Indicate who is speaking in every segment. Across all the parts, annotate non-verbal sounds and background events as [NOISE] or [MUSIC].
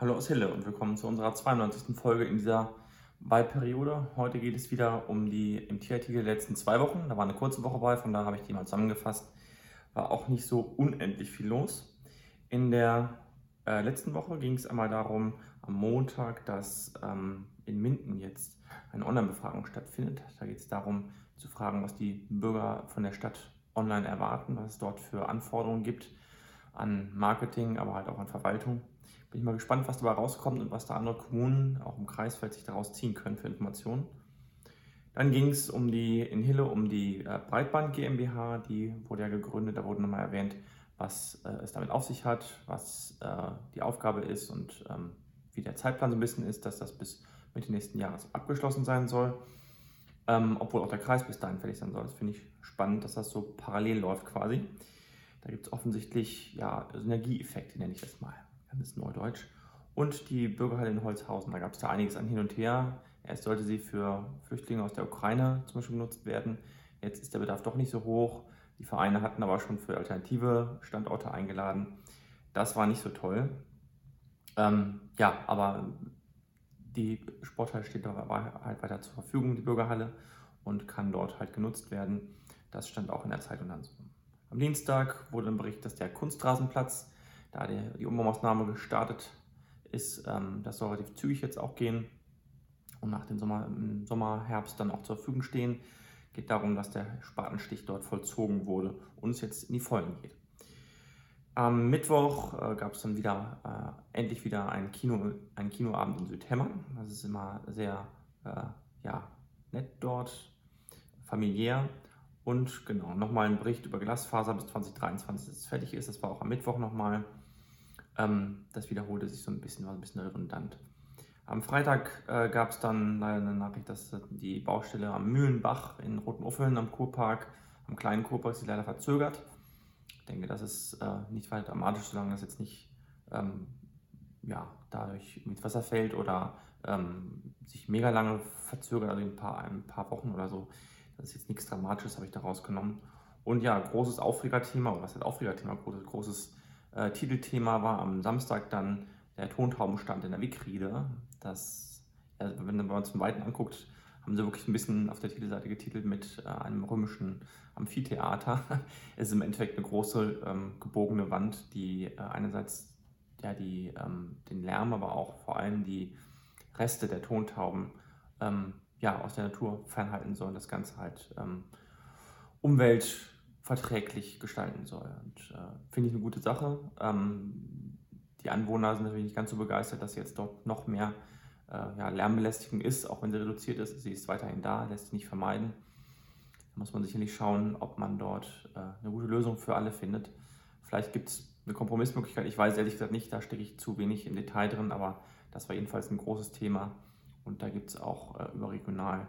Speaker 1: Hallo aus Hille und willkommen zu unserer 92. Folge in dieser Wahlperiode. Heute geht es wieder um die im Tierartikel der letzten zwei Wochen. Da war eine kurze Woche bei, von daher habe ich die mal zusammengefasst. War auch nicht so unendlich viel los. In der äh, letzten Woche ging es einmal darum, am Montag, dass ähm, in Minden jetzt eine Online-Befragung stattfindet. Da geht es darum zu fragen, was die Bürger von der Stadt online erwarten, was es dort für Anforderungen gibt an Marketing, aber halt auch an Verwaltung. Bin ich mal gespannt, was dabei rauskommt und was da andere Kommunen, auch im Kreisfeld, sich daraus ziehen können für Informationen. Dann ging es um die, in Hille um die äh, Breitband GmbH, die wurde ja gegründet, da wurde nochmal erwähnt, was äh, es damit auf sich hat, was äh, die Aufgabe ist und ähm, wie der Zeitplan so ein bisschen ist, dass das bis Mitte nächsten Jahres abgeschlossen sein soll, ähm, obwohl auch der Kreis bis dahin fertig sein soll. Das finde ich spannend, dass das so parallel läuft quasi. Da gibt es offensichtlich ja, Synergieeffekte, nenne ich das mal ganz neudeutsch. Und die Bürgerhalle in Holzhausen, da gab es da einiges an hin und her. Erst sollte sie für Flüchtlinge aus der Ukraine zum Beispiel genutzt werden. Jetzt ist der Bedarf doch nicht so hoch. Die Vereine hatten aber schon für alternative Standorte eingeladen. Das war nicht so toll. Ähm, ja, aber die Sporthalle steht da halt weiter zur Verfügung, die Bürgerhalle, und kann dort halt genutzt werden. Das stand auch in der Zeitung dann so. Am Dienstag wurde ein Bericht, dass der Kunstrasenplatz da die, die Umbaumaßnahme gestartet ist. Ähm, das soll relativ zügig jetzt auch gehen und nach dem Sommer, im Sommer, Herbst dann auch zur Verfügung stehen. Geht darum, dass der Spatenstich dort vollzogen wurde und es jetzt in die Vollen geht. Am Mittwoch äh, gab es dann wieder äh, endlich wieder ein Kino, einen Kinoabend in Südhemmern. Das ist immer sehr äh, ja, nett dort, familiär. Und genau, nochmal ein Bericht über Glasfaser bis 2023, dass es fertig ist. Das war auch am Mittwoch nochmal. Ähm, das wiederholte sich so ein bisschen, war ein bisschen redundant. Am Freitag äh, gab es dann leider eine Nachricht, dass die Baustelle am Mühlenbach in Rotenuffeln am Kurpark, am kleinen Kurpark, sich leider verzögert. Ich denke, das ist äh, nicht weiter dramatisch, solange das jetzt nicht ähm, ja, dadurch mit Wasser fällt oder ähm, sich mega lange verzögert, also ein paar, ein paar Wochen oder so. Das ist jetzt nichts Dramatisches, habe ich da rausgenommen. Und ja, großes Aufregerthema, oder was heißt Aufregerthema, großes, großes äh, Titelthema war am Samstag dann der Tontaubenstand in der Wikriede. Das, ja, wenn man uns von Weiten anguckt, haben sie wirklich ein bisschen auf der Titelseite getitelt mit äh, einem römischen Amphitheater. [LAUGHS] es ist im Endeffekt eine große ähm, gebogene Wand, die äh, einerseits ja, die, ähm, den Lärm, aber auch vor allem die Reste der Tontauben ähm, ja, aus der Natur fernhalten soll. Das Ganze halt ähm, Umwelt verträglich gestalten soll. Und äh, finde ich eine gute Sache. Ähm, die Anwohner sind natürlich nicht ganz so begeistert, dass jetzt dort noch mehr äh, ja, Lärmbelästigung ist, auch wenn sie reduziert ist. Sie ist weiterhin da, lässt sich nicht vermeiden. Da muss man sicherlich schauen, ob man dort äh, eine gute Lösung für alle findet. Vielleicht gibt es eine Kompromissmöglichkeit. Ich weiß ehrlich gesagt nicht, da stecke ich zu wenig im Detail drin, aber das war jedenfalls ein großes Thema. Und da gibt es auch äh, überregional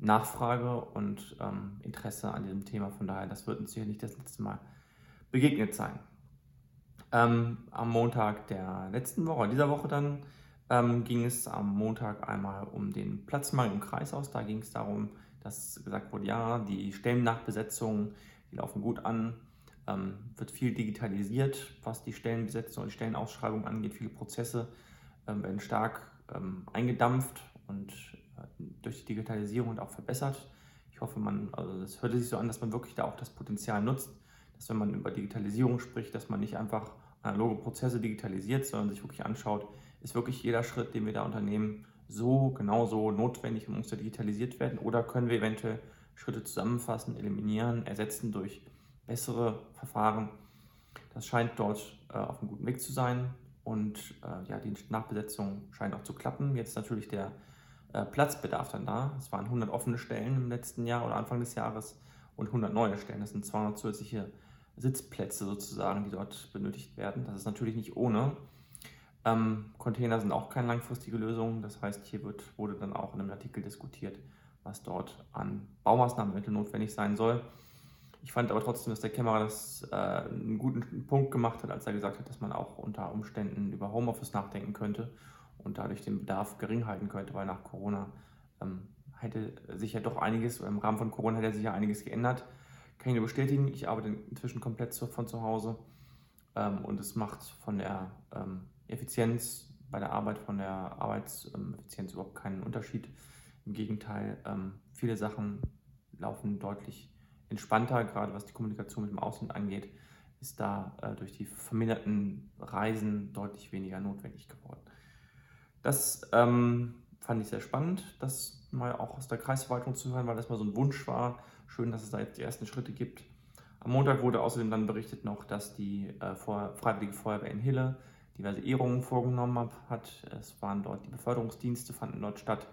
Speaker 1: Nachfrage und ähm, Interesse an diesem Thema. Von daher, das wird uns sicher nicht das letzte Mal begegnet sein. Ähm, am Montag der letzten Woche, dieser Woche dann, ähm, ging es am Montag einmal um den Platzmangel im Kreishaus. Da ging es darum, dass gesagt wurde, ja, die Stellennachbesetzungen, die laufen gut an, ähm, wird viel digitalisiert, was die Stellenbesetzung und die Stellenausschreibung angeht. Viele Prozesse ähm, werden stark ähm, eingedampft und durch die Digitalisierung auch verbessert. Ich hoffe, man, also das hört sich so an, dass man wirklich da auch das Potenzial nutzt, dass wenn man über Digitalisierung spricht, dass man nicht einfach analoge Prozesse digitalisiert, sondern sich wirklich anschaut, ist wirklich jeder Schritt, den wir da unternehmen, so genauso notwendig und muss da digitalisiert werden oder können wir eventuell Schritte zusammenfassen, eliminieren, ersetzen durch bessere Verfahren. Das scheint dort äh, auf einem guten Weg zu sein und äh, ja, die Nachbesetzung scheint auch zu klappen. Jetzt natürlich der äh, Platzbedarf dann da. Es waren 100 offene Stellen im letzten Jahr oder Anfang des Jahres und 100 neue Stellen. Das sind 200 zusätzliche Sitzplätze sozusagen, die dort benötigt werden. Das ist natürlich nicht ohne. Ähm, Container sind auch keine langfristige Lösung. Das heißt, hier wird, wurde dann auch in einem Artikel diskutiert, was dort an Baumaßnahmen notwendig sein soll. Ich fand aber trotzdem, dass der Kämmerer das äh, einen guten Punkt gemacht hat, als er gesagt hat, dass man auch unter Umständen über Homeoffice nachdenken könnte und dadurch den Bedarf gering halten könnte, weil nach Corona ähm, hätte sich ja doch einiges, im Rahmen von Corona hätte sich ja einiges geändert. Kann ich nur bestätigen, ich arbeite inzwischen komplett von zu Hause ähm, und es macht von der ähm, Effizienz bei der Arbeit von der Arbeitseffizienz überhaupt keinen Unterschied. Im Gegenteil, ähm, viele Sachen laufen deutlich entspannter, gerade was die Kommunikation mit dem Ausland angeht, ist da äh, durch die verminderten Reisen deutlich weniger notwendig geworden. Das ähm, fand ich sehr spannend, das mal auch aus der Kreisverwaltung zu hören, weil das mal so ein Wunsch war. Schön, dass es da jetzt die ersten Schritte gibt. Am Montag wurde außerdem dann berichtet noch, dass die äh, Freiwillige Feuerwehr in Hille diverse Ehrungen vorgenommen hat. Es waren dort die Beförderungsdienste, fanden dort statt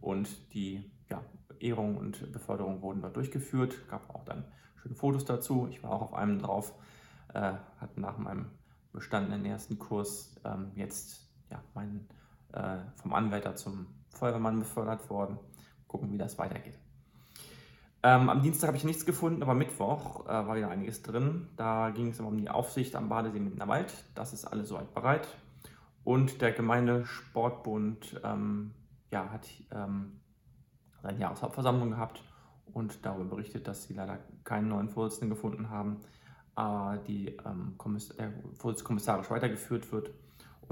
Speaker 1: und die ja, Ehrung und Beförderung wurden dort durchgeführt. Gab auch dann schöne Fotos dazu. Ich war auch auf einem drauf, äh, hatte nach meinem bestandenen ersten Kurs ähm, jetzt ja, meinen, äh, vom Anwärter zum Feuerwehrmann befördert worden. Gucken, wie das weitergeht. Ähm, am Dienstag habe ich nichts gefunden, aber Mittwoch äh, war wieder einiges drin. Da ging es um die Aufsicht am Badesee Wald. Das ist alles soweit bereit. Und der Gemeindesportbund ähm, ja, hat ähm, seine Jahreshauptversammlung gehabt und darüber berichtet, dass sie leider keinen neuen Vorsitzenden gefunden haben, aber die, ähm, der Vorsitz kommissarisch weitergeführt wird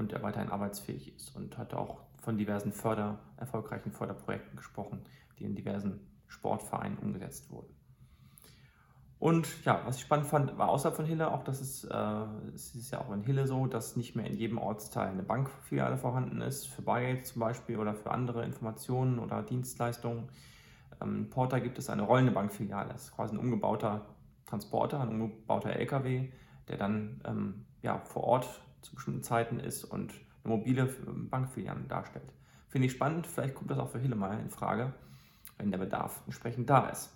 Speaker 1: und er weiterhin arbeitsfähig ist und hat auch von diversen Förder, erfolgreichen Förderprojekten gesprochen, die in diversen Sportvereinen umgesetzt wurden. Und ja, was ich spannend fand, war außerhalb von Hille auch, dass es, äh, es ist ja auch in Hille so, dass nicht mehr in jedem Ortsteil eine Bankfiliale vorhanden ist, für Bargeld zum Beispiel oder für andere Informationen oder Dienstleistungen. Ähm, in Porta gibt es eine rollende Bankfiliale, das ist quasi ein umgebauter Transporter, ein umgebauter LKW, der dann ähm, ja, vor Ort zu bestimmten Zeiten ist und eine mobile Bankfiliale darstellt. Finde ich spannend, vielleicht kommt das auch für Hille mal in Frage wenn der Bedarf entsprechend da ist.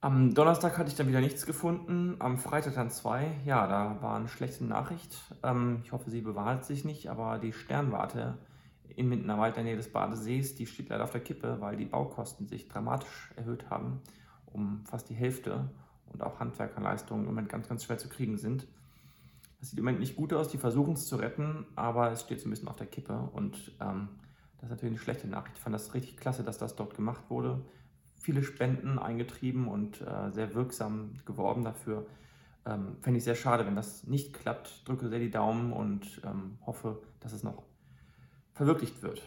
Speaker 1: Am Donnerstag hatte ich dann wieder nichts gefunden, am Freitag dann zwei. Ja, da war eine schlechte Nachricht. Ähm, ich hoffe, sie bewahrheit sich nicht, aber die Sternwarte in Mindenerwald, in der Nähe des Badesees, die steht leider auf der Kippe, weil die Baukosten sich dramatisch erhöht haben, um fast die Hälfte und auch Handwerkerleistungen im Moment ganz, ganz schwer zu kriegen sind. Das sieht im Moment nicht gut aus, die versuchen es zu retten, aber es steht so ein bisschen auf der Kippe und ähm, das ist natürlich eine schlechte Nachricht. Ich fand das richtig klasse, dass das dort gemacht wurde. Viele Spenden eingetrieben und äh, sehr wirksam geworben dafür. Ähm, Fände ich sehr schade, wenn das nicht klappt. Drücke sehr die Daumen und ähm, hoffe, dass es noch verwirklicht wird.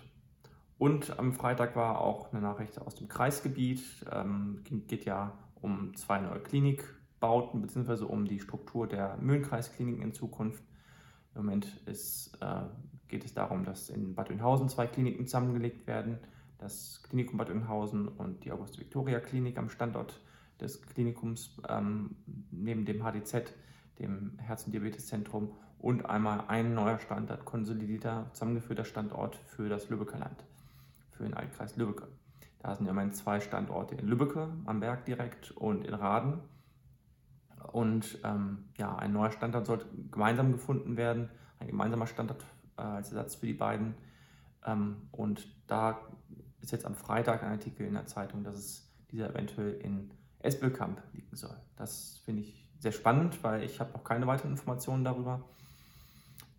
Speaker 1: Und am Freitag war auch eine Nachricht aus dem Kreisgebiet. Ähm, geht ja um zwei neue Klinikbauten beziehungsweise um die Struktur der Mühlenkreiskliniken in Zukunft. Im Moment ist äh, geht es darum, dass in Bad Oeynhausen zwei Kliniken zusammengelegt werden. Das Klinikum Bad Oeynhausen und die Auguste-Victoria-Klinik am Standort des Klinikums ähm, neben dem HDZ, dem Herz- und Diabeteszentrum, und einmal ein neuer Standort, konsolidierter, zusammengeführter Standort für das Lübecker Land, für den Altkreis Lübbecke. Da sind ja immerhin zwei Standorte in Lübbecke am Berg direkt und in Raden. Und ähm, ja, ein neuer Standort sollte gemeinsam gefunden werden, ein gemeinsamer Standort äh, als Ersatz für die beiden. Ähm, und da ist jetzt am Freitag ein Artikel in der Zeitung, dass es dieser eventuell in Esbelkamp liegen soll. Das finde ich sehr spannend, weil ich habe noch keine weiteren Informationen darüber.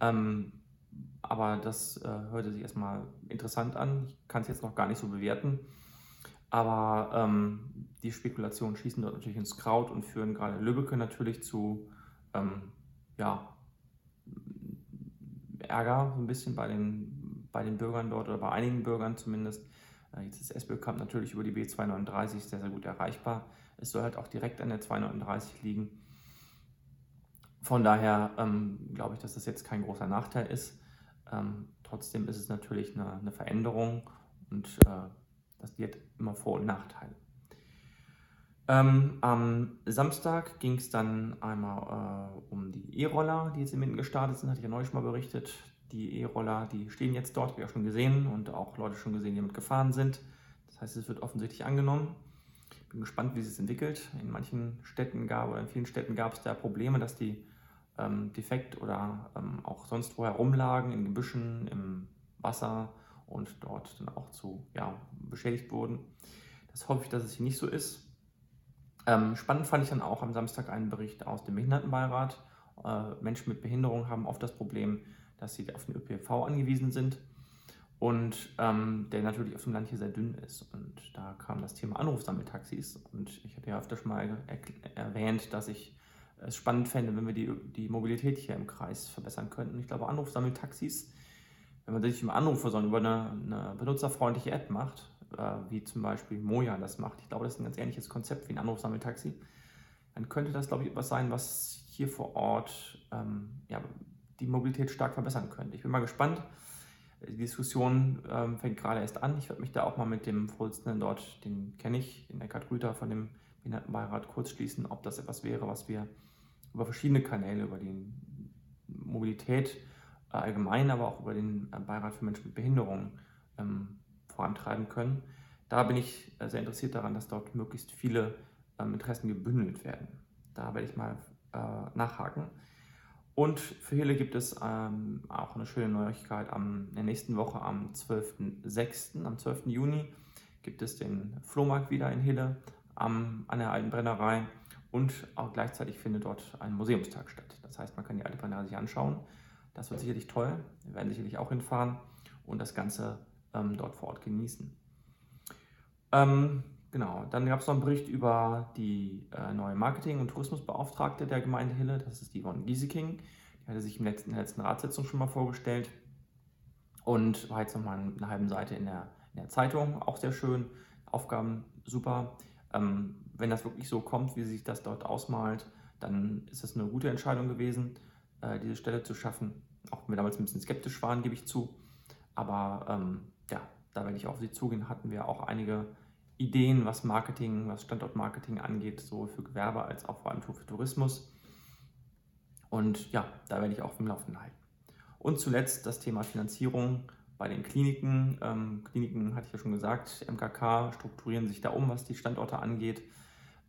Speaker 1: Ähm, aber das äh, hörte sich erstmal interessant an. Ich kann es jetzt noch gar nicht so bewerten. Aber ähm, die Spekulationen schießen dort natürlich ins Kraut und führen gerade Lübbecke natürlich zu ähm, ja, Ärger so ein bisschen bei den, bei den Bürgern dort oder bei einigen Bürgern zumindest. Äh, jetzt ist Esbelkamp natürlich über die B239 sehr, sehr gut erreichbar. Es soll halt auch direkt an der 239 liegen. Von daher ähm, glaube ich, dass das jetzt kein großer Nachteil ist. Ähm, trotzdem ist es natürlich eine, eine Veränderung und äh, das hat immer Vor- und Nachteile. Ähm, am Samstag ging es dann einmal äh, um die E-Roller, die jetzt in Minden gestartet sind, hatte ich ja neulich mal berichtet. Die E-Roller, die stehen jetzt dort, habe ich auch schon gesehen und auch Leute schon gesehen, die damit gefahren sind. Das heißt, es wird offensichtlich angenommen. Bin gespannt, wie sich es entwickelt. In manchen Städten gab oder in vielen Städten gab es da Probleme, dass die ähm, defekt oder ähm, auch sonst wo herumlagen, in Gebüschen, im Wasser und dort dann auch zu ja, beschädigt wurden. Das hoffe ich, dass es hier nicht so ist. Ähm, spannend fand ich dann auch am Samstag einen Bericht aus dem Behindertenbeirat. Äh, Menschen mit Behinderung haben oft das Problem, dass sie auf den ÖPNV angewiesen sind und ähm, der natürlich auf dem Land hier sehr dünn ist. Und da kam das Thema Anrufsammeltaxis und ich hatte ja öfter schon mal erwähnt, dass ich es spannend fände, wenn wir die, die Mobilität hier im Kreis verbessern könnten. Ich glaube, Anrufsammeltaxis, wenn man sich im Anrufe so über eine, eine benutzerfreundliche App macht, äh, wie zum Beispiel Moja das macht, ich glaube, das ist ein ganz ähnliches Konzept wie ein Anrufsammeltaxi, dann könnte das, glaube ich, etwas sein, was hier vor Ort ähm, ja, die Mobilität stark verbessern könnte. Ich bin mal gespannt. Die Diskussion ähm, fängt gerade erst an. Ich werde mich da auch mal mit dem Vorsitzenden dort, den kenne ich, den Eckhard Rüther von dem Behindertenbeirat, kurz schließen, ob das etwas wäre, was wir über verschiedene Kanäle, über die Mobilität äh, allgemein, aber auch über den äh, Beirat für Menschen mit Behinderungen ähm, vorantreiben können. Da bin ich äh, sehr interessiert daran, dass dort möglichst viele ähm, Interessen gebündelt werden. Da werde ich mal nachhaken. Und für Hille gibt es ähm, auch eine schöne Neuigkeit. Am, in der nächsten Woche, am 12.06., am 12. Juni, gibt es den Flohmarkt wieder in Hille am, an der alten Brennerei und auch gleichzeitig findet dort ein Museumstag statt. Das heißt, man kann die alte Brennerei sich anschauen. Das wird sicherlich toll. Wir werden sicherlich auch hinfahren und das Ganze ähm, dort vor Ort genießen. Ähm, genau, dann gab es noch einen Bericht über die äh, neue Marketing- und Tourismusbeauftragte der Gemeinde Hille. Das ist Yvonne Gieseking. Die hatte sich in der letzten, in der letzten Ratssitzung schon mal vorgestellt und war jetzt nochmal eine halbe Seite in der, in der Zeitung. Auch sehr schön. Aufgaben super. Ähm, wenn das wirklich so kommt, wie sich das dort ausmalt, dann ist es eine gute Entscheidung gewesen, äh, diese Stelle zu schaffen. Auch wenn wir damals ein bisschen skeptisch waren, gebe ich zu. Aber ähm, ja, da werde ich auf Sie zugehen, hatten wir auch einige Ideen, was Marketing, was Standortmarketing angeht, sowohl für Gewerbe als auch vor allem für Tourismus. Und ja, da werde ich auch im Laufen halten. Und zuletzt das Thema Finanzierung bei den Kliniken. Ähm, Kliniken hatte ich ja schon gesagt, MKK strukturieren sich da um, was die Standorte angeht.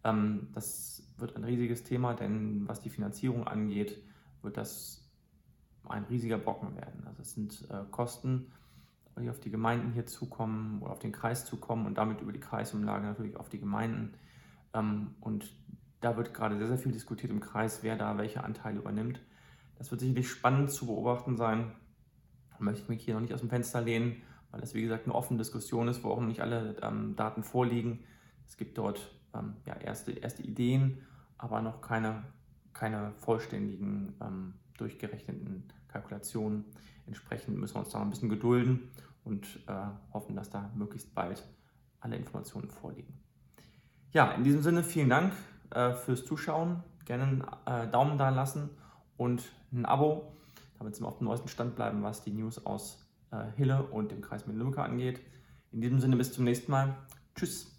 Speaker 1: Ähm, das wird ein riesiges Thema, denn was die Finanzierung angeht, wird das ein riesiger Brocken werden. Also es sind äh, Kosten, die auf die Gemeinden hier zukommen oder auf den Kreis zukommen und damit über die Kreisumlage natürlich auf die Gemeinden. Ähm, und da wird gerade sehr, sehr viel diskutiert im Kreis, wer da welche Anteile übernimmt. Das wird sicherlich spannend zu beobachten sein möchte mich hier noch nicht aus dem Fenster lehnen, weil das wie gesagt eine offene Diskussion ist, wo auch noch nicht alle ähm, Daten vorliegen. Es gibt dort ähm, ja, erste, erste Ideen, aber noch keine, keine vollständigen durchgerechneten Kalkulationen. Entsprechend müssen wir uns da noch ein bisschen gedulden und äh, hoffen, dass da möglichst bald alle Informationen vorliegen. Ja, in diesem Sinne vielen Dank äh, fürs Zuschauen. Gerne einen äh, Daumen da lassen und ein Abo damit Sie auf dem neuesten Stand bleiben, was die News aus äh, Hille und dem Kreis Mittellücke angeht. In diesem Sinne bis zum nächsten Mal. Tschüss.